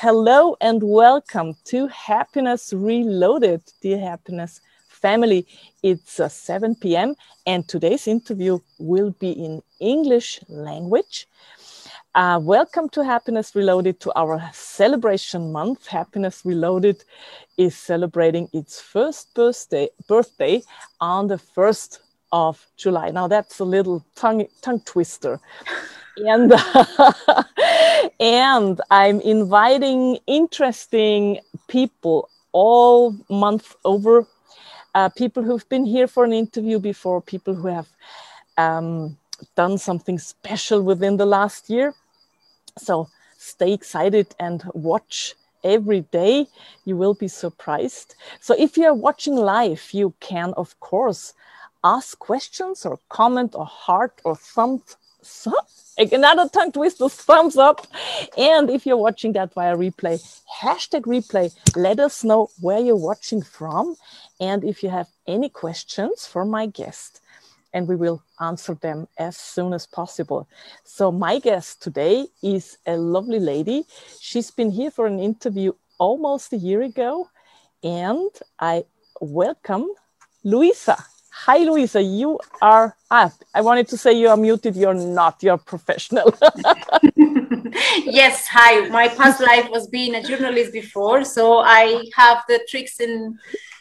hello and welcome to Happiness Reloaded, dear Happiness family. It's uh, 7 p.m. and today's interview will be in English language. Uh, welcome to Happiness Reloaded to our celebration month. Happiness Reloaded is celebrating its first birthday, birthday on the 1st of July. Now that's a little tongue, tongue twister. And and I'm inviting interesting people all month over. Uh, people who've been here for an interview before, people who have um, done something special within the last year. So stay excited and watch every day. You will be surprised. So if you are watching live, you can, of course, ask questions or comment or heart or thumb. So, another tongue twister, thumbs up. And if you're watching that via replay, hashtag replay, let us know where you're watching from and if you have any questions for my guest and we will answer them as soon as possible. So, my guest today is a lovely lady. She's been here for an interview almost a year ago, and I welcome Luisa. Hi, Luisa. You are. Ah, I wanted to say you are muted. You're not. You're professional. yes. Hi. My past life was being a journalist before, so I have the tricks and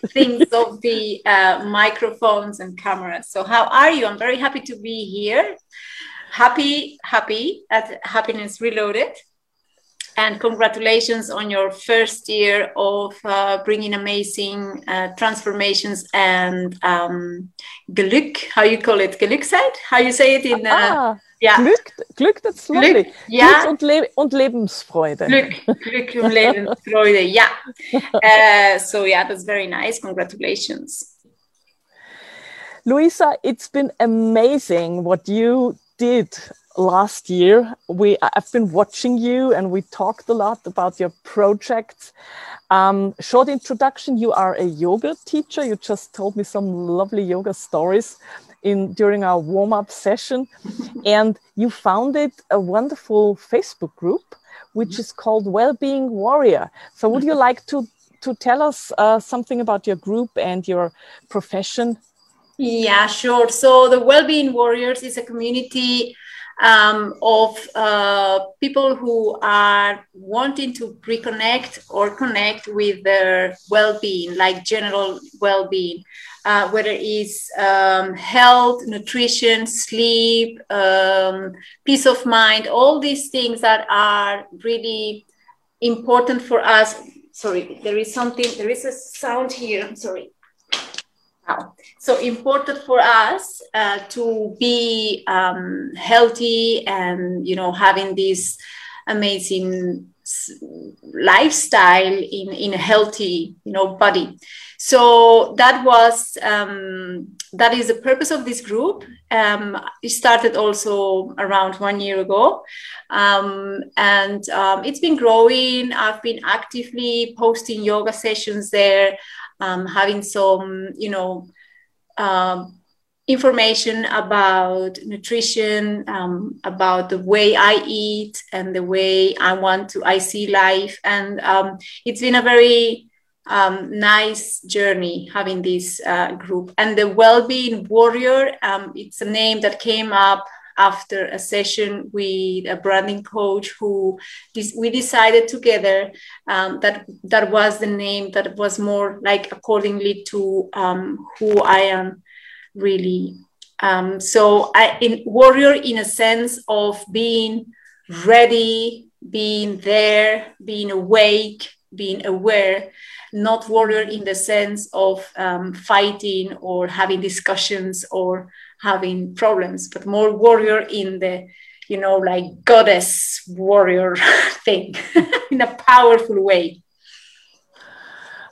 things of the uh, microphones and cameras. So, how are you? I'm very happy to be here. Happy, happy at Happiness Reloaded. And congratulations on your first year of uh, bringing amazing uh, transformations and um, Glück, how you call it, Glückzeit? How you say it in uh, ah, ja. Glück, Glück, that's lovely. Glück, ja. Glück und, Le und Lebensfreude. Glück, Glück und Lebensfreude, yeah. Uh, so yeah, that's very nice. Congratulations. Luisa, it's been amazing what you did last year. We I've been watching you and we talked a lot about your projects. Um, short introduction, you are a yoga teacher. You just told me some lovely yoga stories in during our warm-up session and you founded a wonderful facebook group which is called well-being warrior so would you like to to tell us uh, something about your group and your profession yeah sure so the well-being warriors is a community um, of uh, people who are wanting to reconnect or connect with their well-being like general well-being uh, whether it's um, health, nutrition, sleep, um, peace of mind, all these things that are really important for us. Sorry, there is something, there is a sound here. I'm sorry. Wow. So important for us uh, to be um, healthy and, you know, having this amazing lifestyle in, in a healthy, you know, body. So that was um, that is the purpose of this group. Um, it started also around one year ago. Um, and um, it's been growing. I've been actively posting yoga sessions there um, having some you know um, information about nutrition um, about the way i eat and the way i want to i see life and um, it's been a very um, nice journey having this uh, group. And the Well-being Warrior, um, it's a name that came up after a session with a branding coach who we decided together um, that that was the name that was more like accordingly to um, who I am really. Um, so I in warrior in a sense of being ready, being there, being awake, being aware not warrior in the sense of um, fighting or having discussions or having problems, but more warrior in the, you know, like goddess warrior thing in a powerful way.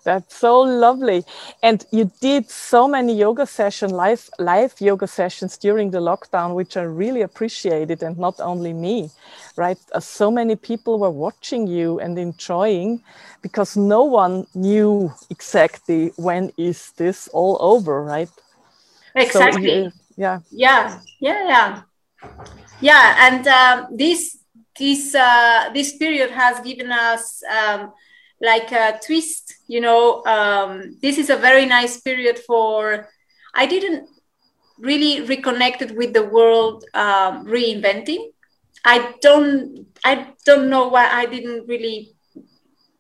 That's so lovely. And you did so many yoga session, live, live yoga sessions during the lockdown, which I really appreciated. And not only me, right? Uh, so many people were watching you and enjoying because no one knew exactly when is this all over, right? Exactly. So, yeah. Yeah. Yeah. Yeah. Yeah. And um, this this uh, this period has given us um, like a twist. You know, um, this is a very nice period for. I didn't really reconnected with the world um, reinventing. I don't I don't know why I didn't really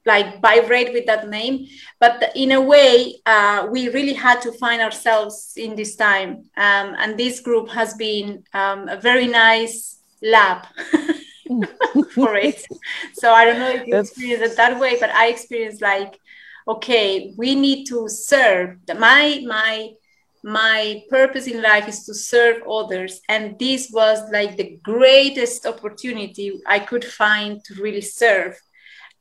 like vibrate with that name. But in a way uh, we really had to find ourselves in this time. Um, and this group has been um, a very nice lab for it. So i don't know if you experience it that way but i experienced like okay we need to serve. My my my purpose in life is to serve others. And this was like the greatest opportunity i could find to really serve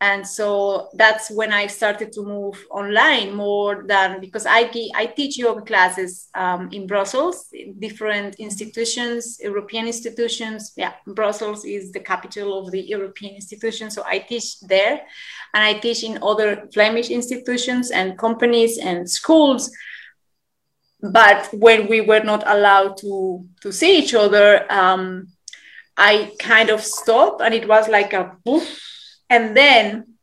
and so that's when i started to move online more than because i, I teach yoga classes um, in brussels different institutions european institutions. Yeah brussels is the capital of the european institution so i teach there. And i teach in other flemish institutions and companies and schools. But when we were not allowed to to see each other um, i kind of stopped and it was like a poof and then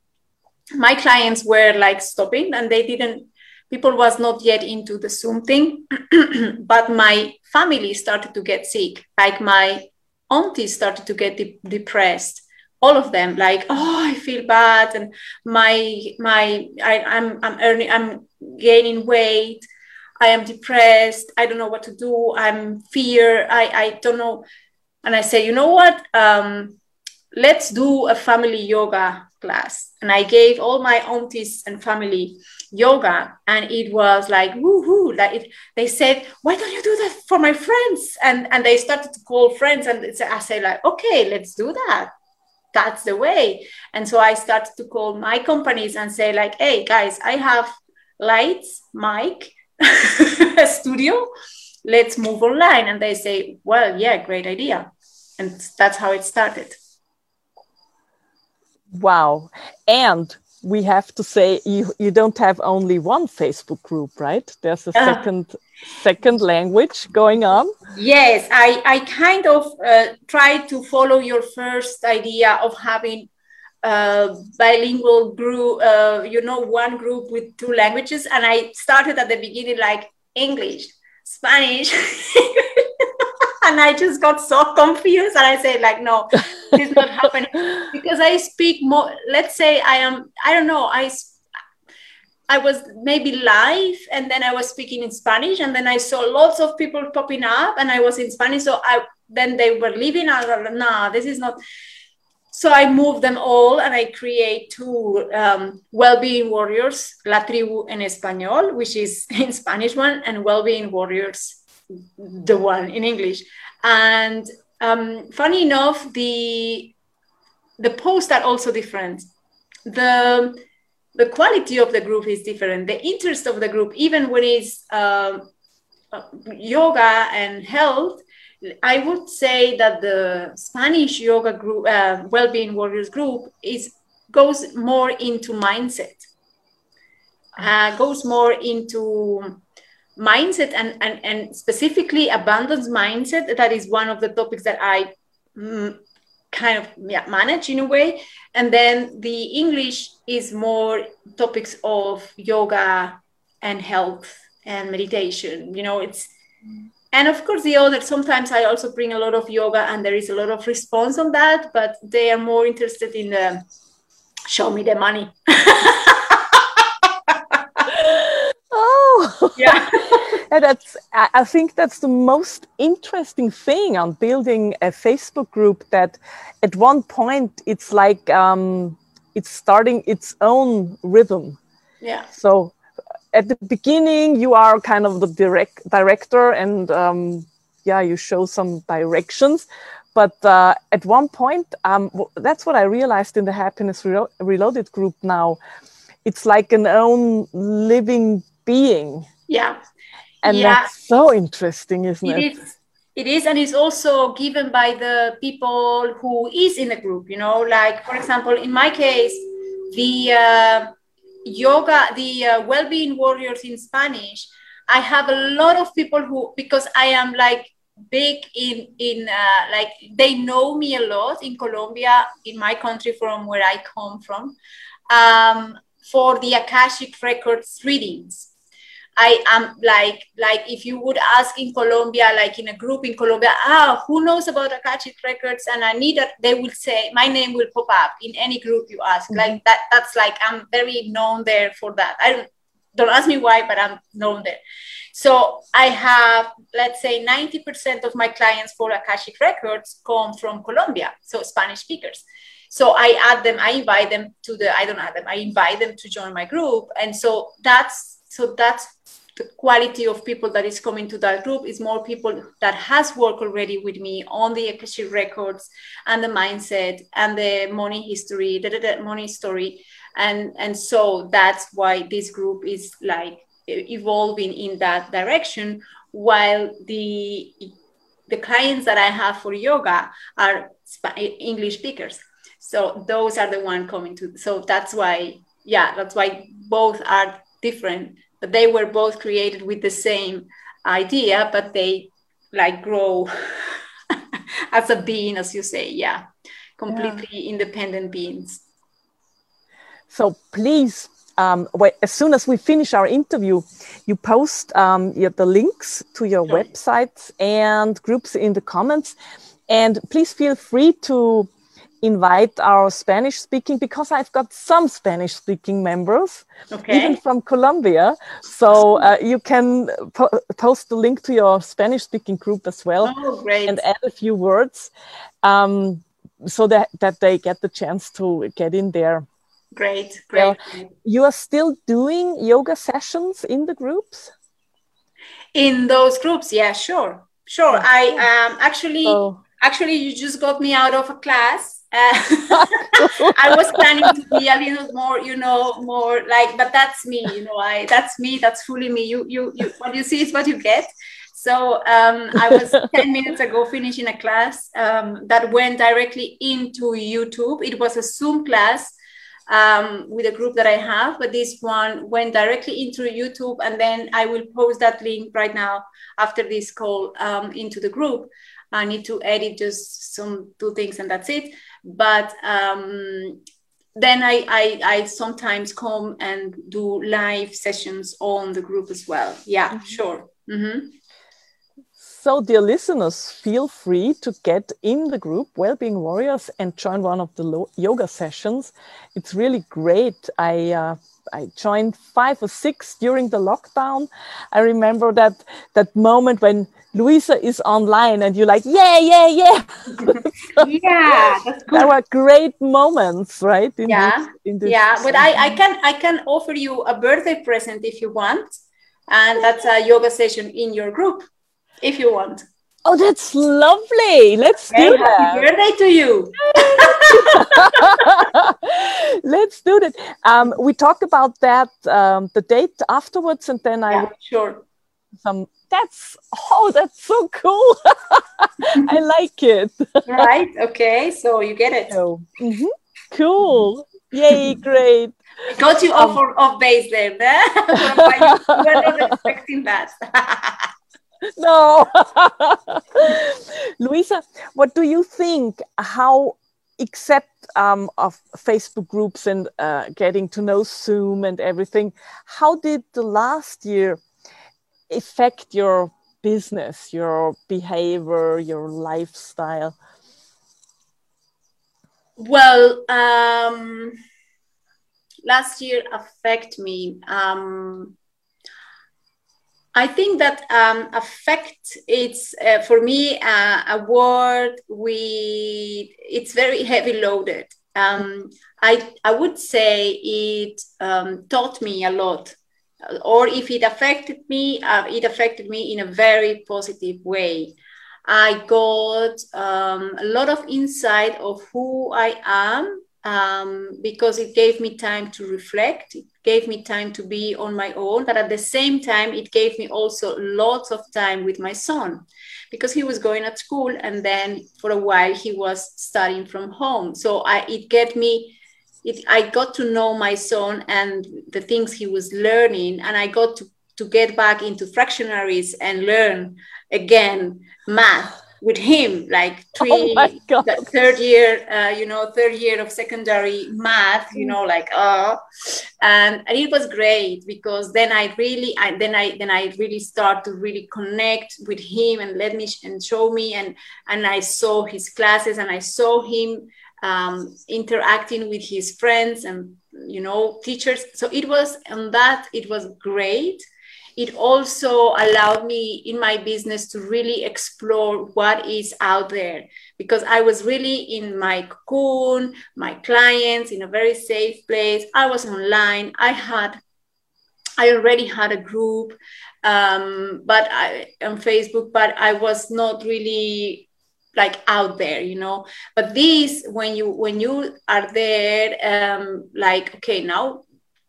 my clients were like stopping and they didn't people was not yet into the zoom thing but my family started to get sick. Like my aunties started to get de- depressed. All of them like oh i feel bad and my my I, i'm i'm earning i'm gaining weight. I am depressed. I don't know what to do. I'm fear. I i don't know. And i say you know what? Um let's do a family yoga class. And I gave all my aunties and family yoga. And it was like, woohoo. Like it, they said, why don't you do that for my friends? And, and they started to call friends. And I said, like, okay, let's do that. That's the way. And so I started to call my companies and say, like, hey, guys, I have lights, mic, studio. Let's move online. And they say, well, yeah, great idea. And that's how it started. Wow. And we have to say you, you don't have only one Facebook group, right? There's a uh, second second language going on. Yes, I, I kind of uh, tried to follow your first idea of having a bilingual group, uh, you know, one group with two languages. And I started at the beginning like English, Spanish, and I just got so confused. And I said, like, no, it's not happening because I speak more. Let's say I am. I don't know. I I was maybe live, and then I was speaking in Spanish, and then I saw lots of people popping up, and I was in Spanish. So I then they were leaving. I was like, nah, this is not. So I moved them all, and I create two um, well-being warriors, La Tribu en Español, which is in Spanish one, and well-being warriors the one in English. And um, funny enough, the the posts are also different. The the quality of the group is different. The interest of the group, even when it's uh, yoga and health, I would say that the Spanish yoga group, uh, well-being warriors group, is goes more into mindset, uh, goes more into mindset and, and, and specifically abundance mindset that is one of the topics that i mm, kind of yeah, manage in a way. And then the english is more topics of yoga and health and meditation you know it's and of course the other sometimes i also bring a lot of yoga and there is a lot of response on that but they are more interested in the show me the money. Oh. Yeah and that's i think that's the most interesting thing on building a facebook group that at one point it's like um, it's starting its own rhythm. Yeah. So at the beginning you are kind of the direct director and um, yeah you show some directions. But uh, at one point um, that's what i realized in the happiness Relo reloaded group now. It's like an own living being. Yeah and yeah. that's so interesting isn't it, it? Is, it is and it's also given by the people who is in the group you know like for example in my case the uh, yoga the uh, well-being warriors in spanish i have a lot of people who because i am like big in in uh, like they know me a lot in Colombia, in my country from where I come from, um, for the Akashic records readings. I am like like if you would ask in Colombia, like in a group in Colombia, ah, who knows about Akashic records? And I need that they will say my name will pop up in any group you ask. Mm-hmm. Like that, that's like I'm very known there for that. I don't don't ask me why, but I'm known there. So I have, let's say, 90% of my clients for Akashic Records come from Colombia, so Spanish speakers. So I add them, I invite them to the, I don't add them, I invite them to join my group. And so that's, so that's the quality of people that is coming to that group is more people that has worked already with me on the Akashic records and the mindset and the money history, the, money story. And, and so that's why this group is like evolving in that direction while the the clients that i have for yoga are english speakers so those are the one coming to so that's why yeah that's why both are different but they were both created with the same idea but they like grow as a being as you say yeah completely yeah. independent beings so please um, as soon as we finish our interview, you post um, your, the links to your sure. websites and groups in the comments. And please feel free to invite our Spanish speaking because I've got some Spanish speaking members, okay. even from Colombia. So uh, you can po post the link to your Spanish speaking group as well oh, and add a few words um, so that, that they get the chance to get in there. Great, great. You are still doing yoga sessions in the groups? In those groups, yeah, sure, sure. I um actually oh. actually you just got me out of a class. Uh, I was planning to be a little more, you know, more like, but that's me, you know. I that's me. That's fully me. You you you. What you see is what you get. So um, I was 10 minutes ago finishing a class um, that went directly into YouTube. It was a Zoom class um, with a group that I have, but this one went directly into YouTube, and then I will post that link right now after this call um, into the group. I need to edit just some two things, and that's it. But um, then I, I, I sometimes come and do live sessions on the group as well. Yeah, mm-hmm. sure. Mm-hmm. So, dear listeners, feel free to get in the group Wellbeing Warriors and join one of the yoga sessions. It's really great. I uh, I joined five or six during the lockdown. I remember that that moment when Luisa is online and you're like, yeah, yeah, yeah. yeah, that's There were great moments, right? In yeah, this, in this yeah. But I, I can I can offer you a birthday present if you want, and that's a yoga session in your group if you want. Oh, that's lovely. Let's okay, do that. Happy birthday to you. Let's do that. Um, we talked about that um, the date afterwards, and then I sure some. That's oh, that's so cool. I like it. right. Okay. So you get it. So, mm-hmm. Cool. Yay! Great. Got you um, off off base there. you were not expecting that no. Luisa, what do you think? How, except um, of Facebook groups and uh, getting to know Zoom and everything, how did the last year affect your business, your behavior, your lifestyle? Well, um, last year affect me. Um, I think that um, affect it's uh, for me uh, a word we it's very heavy loaded. Um, I I would say it um, taught me a lot, or if it affected me, uh, it affected me in a very positive way. I got um, a lot of insight of who I am um, because it gave me time to reflect. It gave me time to be on my own, but at the same time, it gave me also lots of time with my son because he was going at school and then for a while he was studying from home. So I, it get me, it, I got to know my son and the things he was learning, and I got to to get back into fractionaries and learn again math with him like oh three oh third year uh, you know third year of secondary math you know like oh, and, and it was great because then i really I, then i then i really start to really connect with him and let me sh- and show me and and i saw his classes and i saw him um, interacting with his friends and you know teachers. So it was and that it was great it also allowed me in my business to really explore what is out there because I was really in my cocoon, my clients in a very safe place. I was online. I had, I already had a group, um, but I on Facebook, but I was not really like out there you know but this when you when you are there um like okay now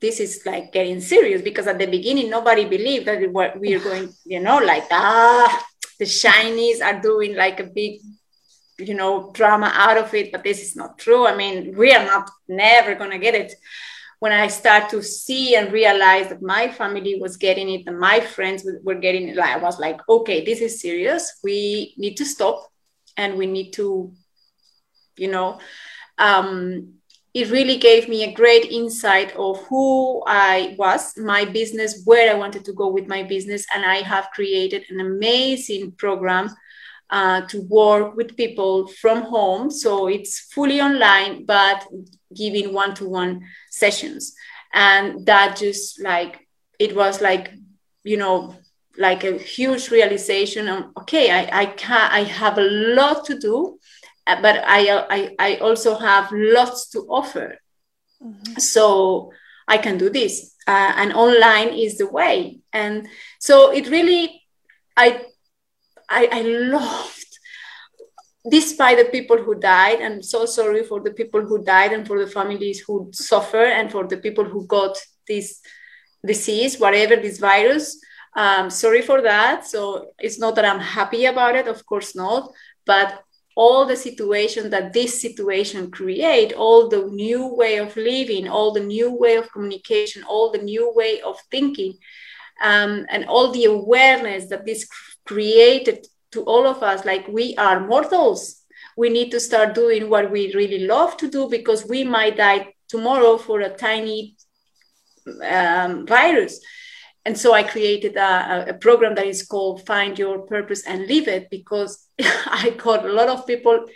this is like getting serious because at the beginning nobody believed that we are going you know like ah the chinese are doing like a big you know drama out of it but this is not true. I mean we are not never going to get it. When i start to see and realize that my family was getting it and my friends were getting it i was like okay this is serious. We need to stop and we need to you know um it really gave me a great insight of who I was, my business, where I wanted to go with my business. And I have created an amazing program uh, to work with people from home. So it's fully online, but giving one to one sessions. And that just like, it was like, you know, like a huge realization of, okay, I, I can I have a lot to do but I, I, I also have lots to offer. Mm-hmm. So I can do this. Uh, and online is the way. And so it really, I, I, I loved, despite the people who died, and so sorry for the people who died and for the families who suffer and for the people who got this disease, whatever this virus. Um, sorry for that. So it's not that I'm happy about it, of course not. But all the situation that this situation create all the new way of living all the new way of communication all the new way of thinking um, and all the awareness that this created to all of us like we are mortals. We need to start doing what we really love to do because we might die tomorrow for a tiny um, virus and so I created a, a, program that is called Find Your Purpose and Live It because I got a lot of people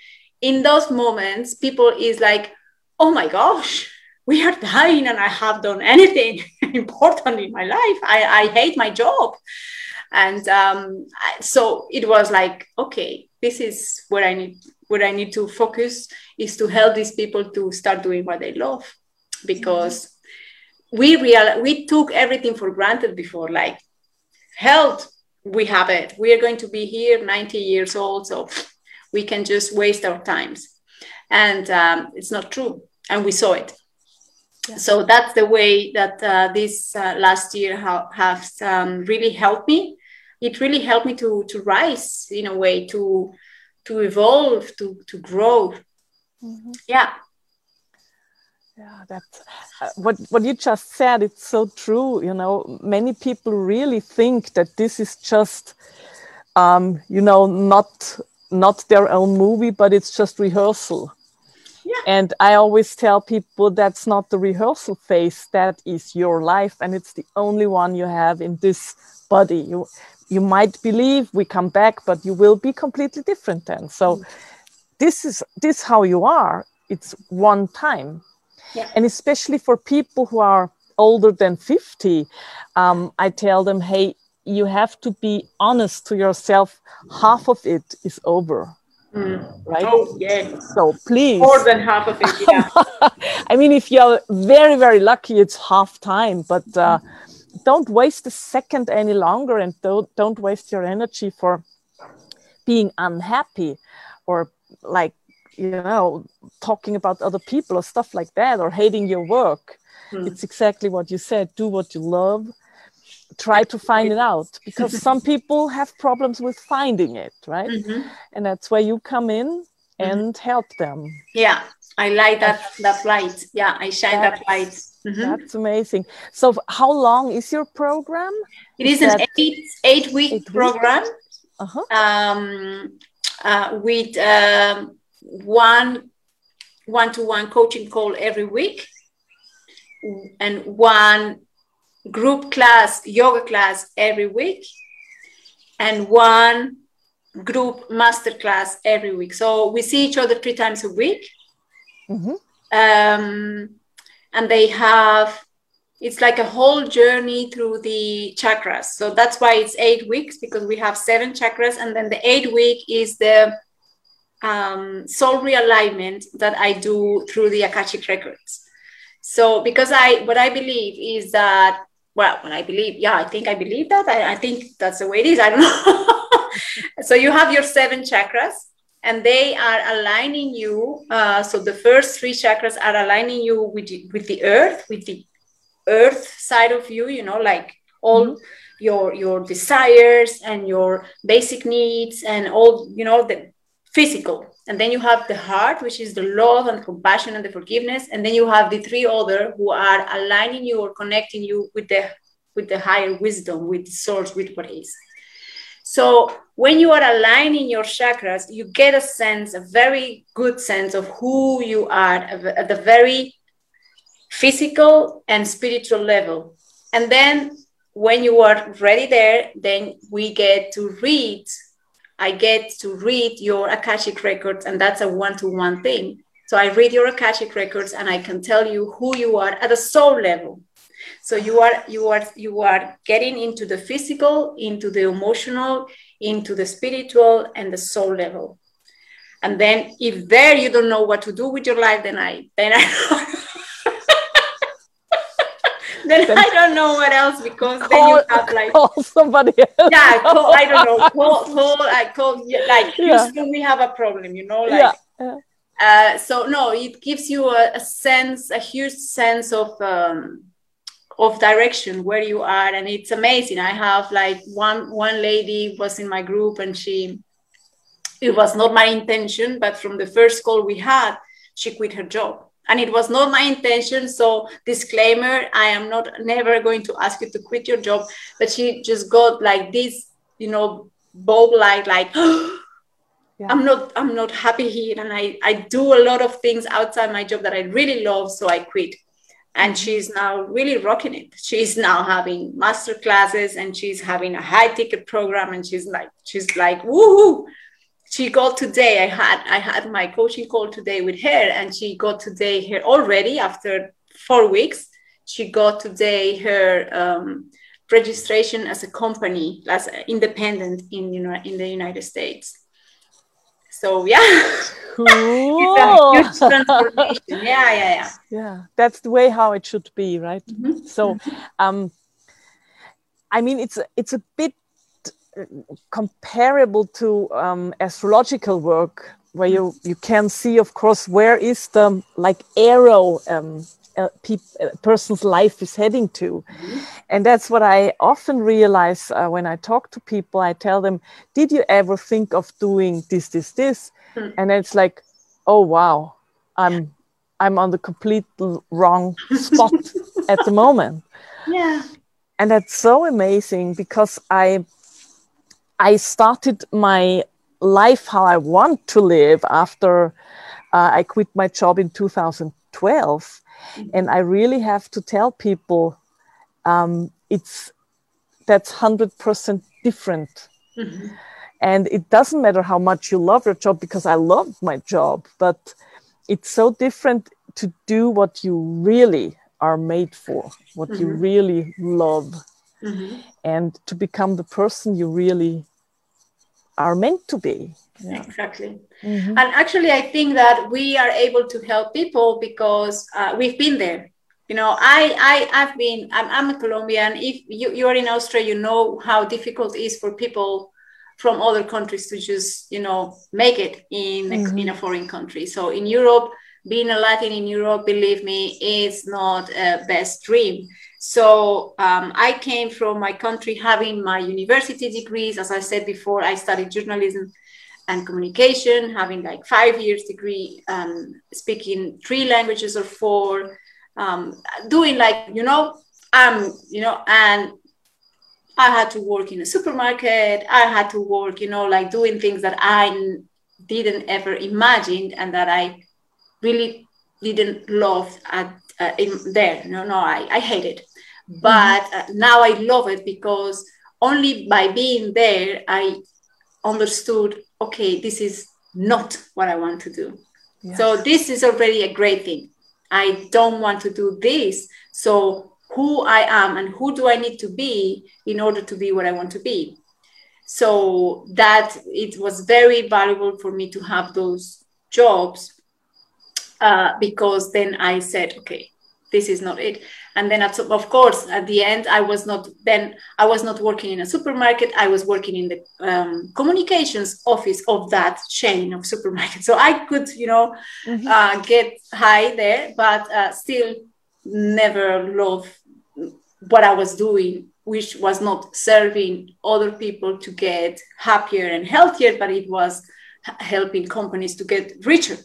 in those moments. People is like, oh my gosh, we are dying and I have done anything important in my life. I, I hate my job. And um, so it was like, okay, this is where I need where I need to focus is to help these people to start doing what they love because we real we took everything for granted before like health we have it. We are going to be here 90 years old so we can just waste our times. And um, it's not true and we saw it. Yeah. so that's the way that uh, this uh, last year ha- has um, really helped me. It really helped me to to rise in a way to to evolve to to grow. Mm-hmm. yeah yeah that uh, what what you just said it's so true you know. Many people really think that this is just um, you know not not their own movie but it's just rehearsal. Yeah. and i always tell people that's not the rehearsal phase that is your life and it's the only one you have in this body. You you might believe we come back but you will be completely different then. So mm. this is this how you are. It's one time yeah. And especially for people who are older than 50, um, I tell them, hey, you have to be honest to yourself. Half of it is over. Mm. Right? Oh, yeah. So please. More than half of it, yeah. I mean, if you're very, very lucky, it's half time, but uh, don't waste a second any longer and don't, don't waste your energy for being unhappy or like you know talking about other people or stuff like that or hating your work mm. it's exactly what you said do what you love try to find it out because some people have problems with finding it right mm-hmm. and that's where you come in mm-hmm. and mm-hmm. help them yeah i like that that light yeah i shine that, that light Mhm. That's amazing. So, how long is your program? It is Is an eight eight week Eight program Uh huh. um, uh, with um, one one to one coaching call every week and one group class yoga class every week and one group master class every week. So we see each other three times a week. Hmm um, and they have it's like a whole journey through the chakras. So that's why it's eight weeks because we have seven chakras and then the eight week is the um, soul realignment that i do through the akashic records so because i what i believe is that well when i believe yeah i think i believe that i, I think that's the way it is i don't know so you have your seven chakras and they are aligning you. Uh, so the first three chakras are aligning you with with the earth, with the earth side of you. You know, like all your your desires and your basic needs and all you know the physical. And then you have the heart, which is the love and compassion and the forgiveness. And then you have the three other who are aligning you or connecting you with the with the higher wisdom, with the source, with what is. So when you are aligning your chakras, you get a sense, a very good sense of who you are at the very physical and spiritual level. And then when you are ready there, then we get to read. I get to read your Akashic records, and that's a one to one thing. So I read your Akashic records and I can tell you who you are at a soul level. So you are you are you are getting into the physical, into the emotional, into the spiritual and the soul level. And then if there you don't know what to do with your life, then I then I then I don't know what else because then you have like call somebody else. yeah, call, I don't know, call, call, I call, like Yeah. Houston, we have a problem, you know, like yeah. yeah. uh, so no, it gives you a, a sense, a huge sense of um, of direction where you are, and it's amazing. I have like one one lady was in my group, and she it was not my intention, but from the first call we had, she quit her job. And it was not my intention. So disclaimer, I am not never going to ask you to quit your job. But she just got like this, you know, bulb light, like Yeah. I'm not I'm not happy here and I, I do a lot of things outside my job that I really love, so I quit. And mm-hmm. she's now really rocking it. She's now having master classes and she's having a high ticket program and she's like she's like woohoo. She got today. I had I had my coaching call today with her and she got today her already after four weeks. She got today her um, registration as a company as independent in you know in the United States. So yeah, Cool. it's a huge. Yeah, yeah, yeah. yeah that's the way how it should be right Mhm. so um i mean it's a- it's a bit comparable to um, astrological work where you you can see of course where is the like arrow um, a, peop- a person's life is heading to. And that's what i often realize uh, when i talk to people i tell them did you ever think of doing this this this? Hmm. and it's like oh wow. I'm i'm on the complete wrong spot at the moment. Yeah. and that's so amazing because i i started my life how i want to live after uh, i quit my job in 2012 and i really have to tell people um, it's that's 100% different Mhm. and it doesn't matter how much you love your job because i love my job but it's so different to do what you really are made for what you Mhm. really love Mhm. and to become the person you really are meant to be yeah. Exactly. Mhm. And actually, I think that we are able to help people because uh, we've been there. You know, I, I, I've been, I'm, I'm a Colombian. If you, you're in Austria, you know how difficult it is for people from other countries to just, you know, make it in, a, Mhm. in a foreign country. So in Europe, being a Latin in Europe, believe me, is not a best dream. So um, I came from my country having my university degrees. As I said before, I studied journalism and communication, having like five years degree, um, speaking three languages or four, um, doing like you know um you know and I had to work in a supermarket. I had to work, you know, like doing things that I didn't ever imagine and that I really didn't love at uh, in there. No, no, I, I hate it. But mm-hmm. uh, now I love it because only by being there, I understood, okay, this is not what I want to do. Yes. So this is already a great thing. I don't want to do this. So who I am and who do I need to be in order to be what I want to be. So that it was very valuable for me to have those jobs uh, because then I said, okay, this is not it. And then, at, of course, at the end, I was not then I was not working in a supermarket. I was working in the um, communications office of that chain of supermarkets. So I could, you know, mm-hmm. uh, get high there, but uh, still never love what I was doing, which was not serving other people to get happier and healthier, but it was helping companies to get richer.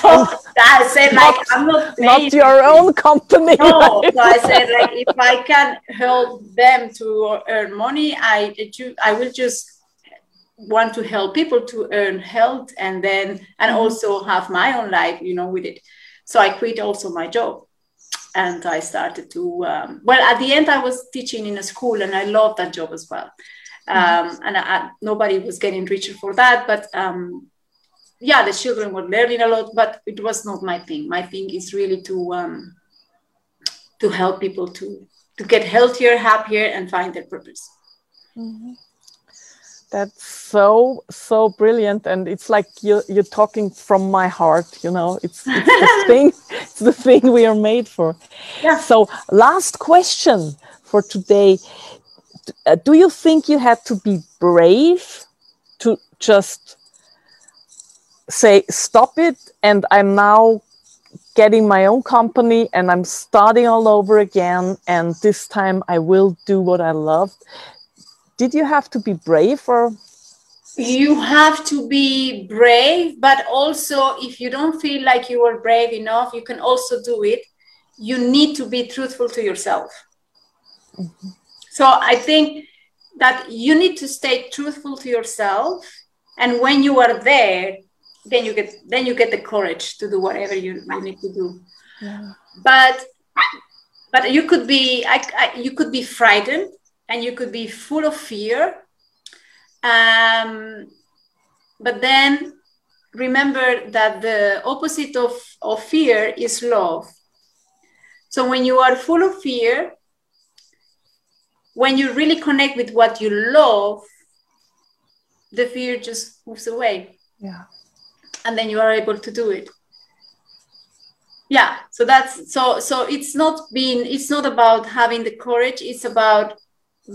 So I said, like, not, I'm not not your own company. No, so I said, like, if I can help them to earn money, I I will just want to help people to earn health and then and mm-hmm. also have my own life, you know, with it. So I quit also my job and I started to. Um, well, at the end, I was teaching in a school, and I loved that job as well. Mm-hmm. Um, and I, nobody was getting richer for that, but um, yeah, the children were learning a lot, but it was not my thing. My thing is really to um, to help people to to get healthier, happier, and find their purpose. Mm-hmm. That's so so brilliant, and it's like you're you're talking from my heart. You know, it's, it's the thing. It's the thing we are made for. Yeah. So, last question for today: uh, Do you think you had to be brave to just say stop it, and I'm now getting my own company and I'm starting all over again, and this time I will do what I love? did you have to be brave or you have to be brave but also if you don't feel like you are brave enough you can also do it you need to be truthful to yourself mm-hmm. so i think that you need to stay truthful to yourself and when you are there then you get then you get the courage to do whatever you, you need to do yeah. but but you could be I, I, you could be frightened and you could be full of fear. Um, but then remember that the opposite of, of fear is love. So when you are full of fear, when you really connect with what you love, the fear just moves away. Yeah. And then you are able to do it. Yeah. So that's so so it's not being it's not about having the courage, it's about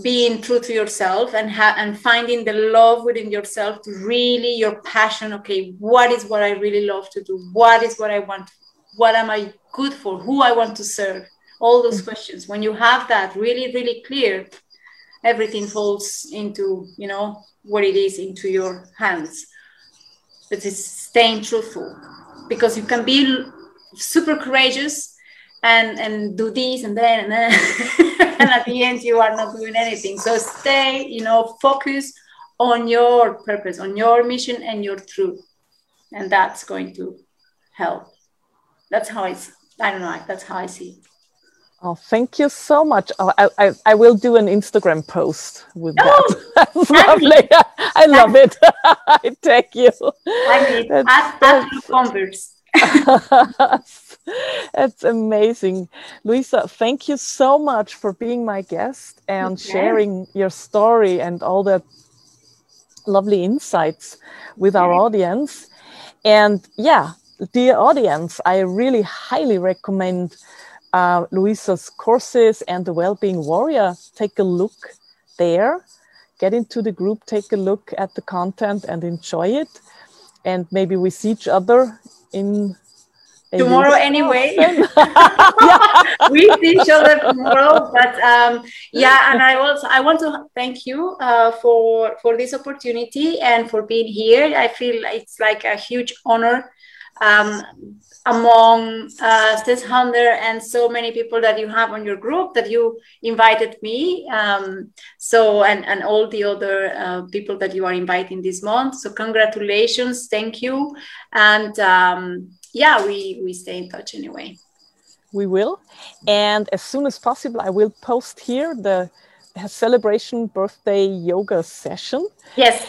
being true to yourself and ha- and finding the love within yourself to really your passion okay what is what i really love to do what is what i want what am i good for who i want to serve all those mm-hmm. questions when you have that really really clear everything falls into you know what it is into your hands but it's staying truthful. Because you can be super courageous and and do this and then and then and at the end you are not doing anything. So stay you know focus on your purpose on your mission and your truth. And that's going to help. That's how it's i don't know that's how i see it Oh, thank you so much. Oh, I, I, I will do an Instagram post with oh, that. That's lovely. I love it. I take you. I mean, that's, that's, amazing. Luisa, thank you so much for being my guest and okay. sharing your story and all the lovely insights with our audience. And yeah, dear audience, I really highly recommend uh, Luisa's courses and the Wellbeing Warrior. Take a look there, get into the group, take a look at the content and enjoy it. And maybe we see each other in tomorrow anyway we see each other tomorrow but um, yeah and i also i want to thank you uh, for for this opportunity and for being here i feel it's like a huge honor um, among uh, 600 and so many people that you have on your group that you invited me um, so and, and all the other uh, people that you are inviting this month. So congratulations thank you. And um, yeah we we stay in touch anyway. We will. And as soon as possible i will post here the celebration birthday yoga session. Yes.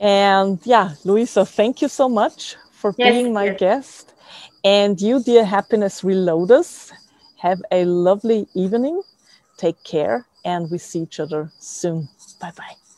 And yeah luisa thank you so much for yes, being my yes. guest and you, dear happiness reloaders, have a lovely evening. Take care, and we see each other soon. Bye bye.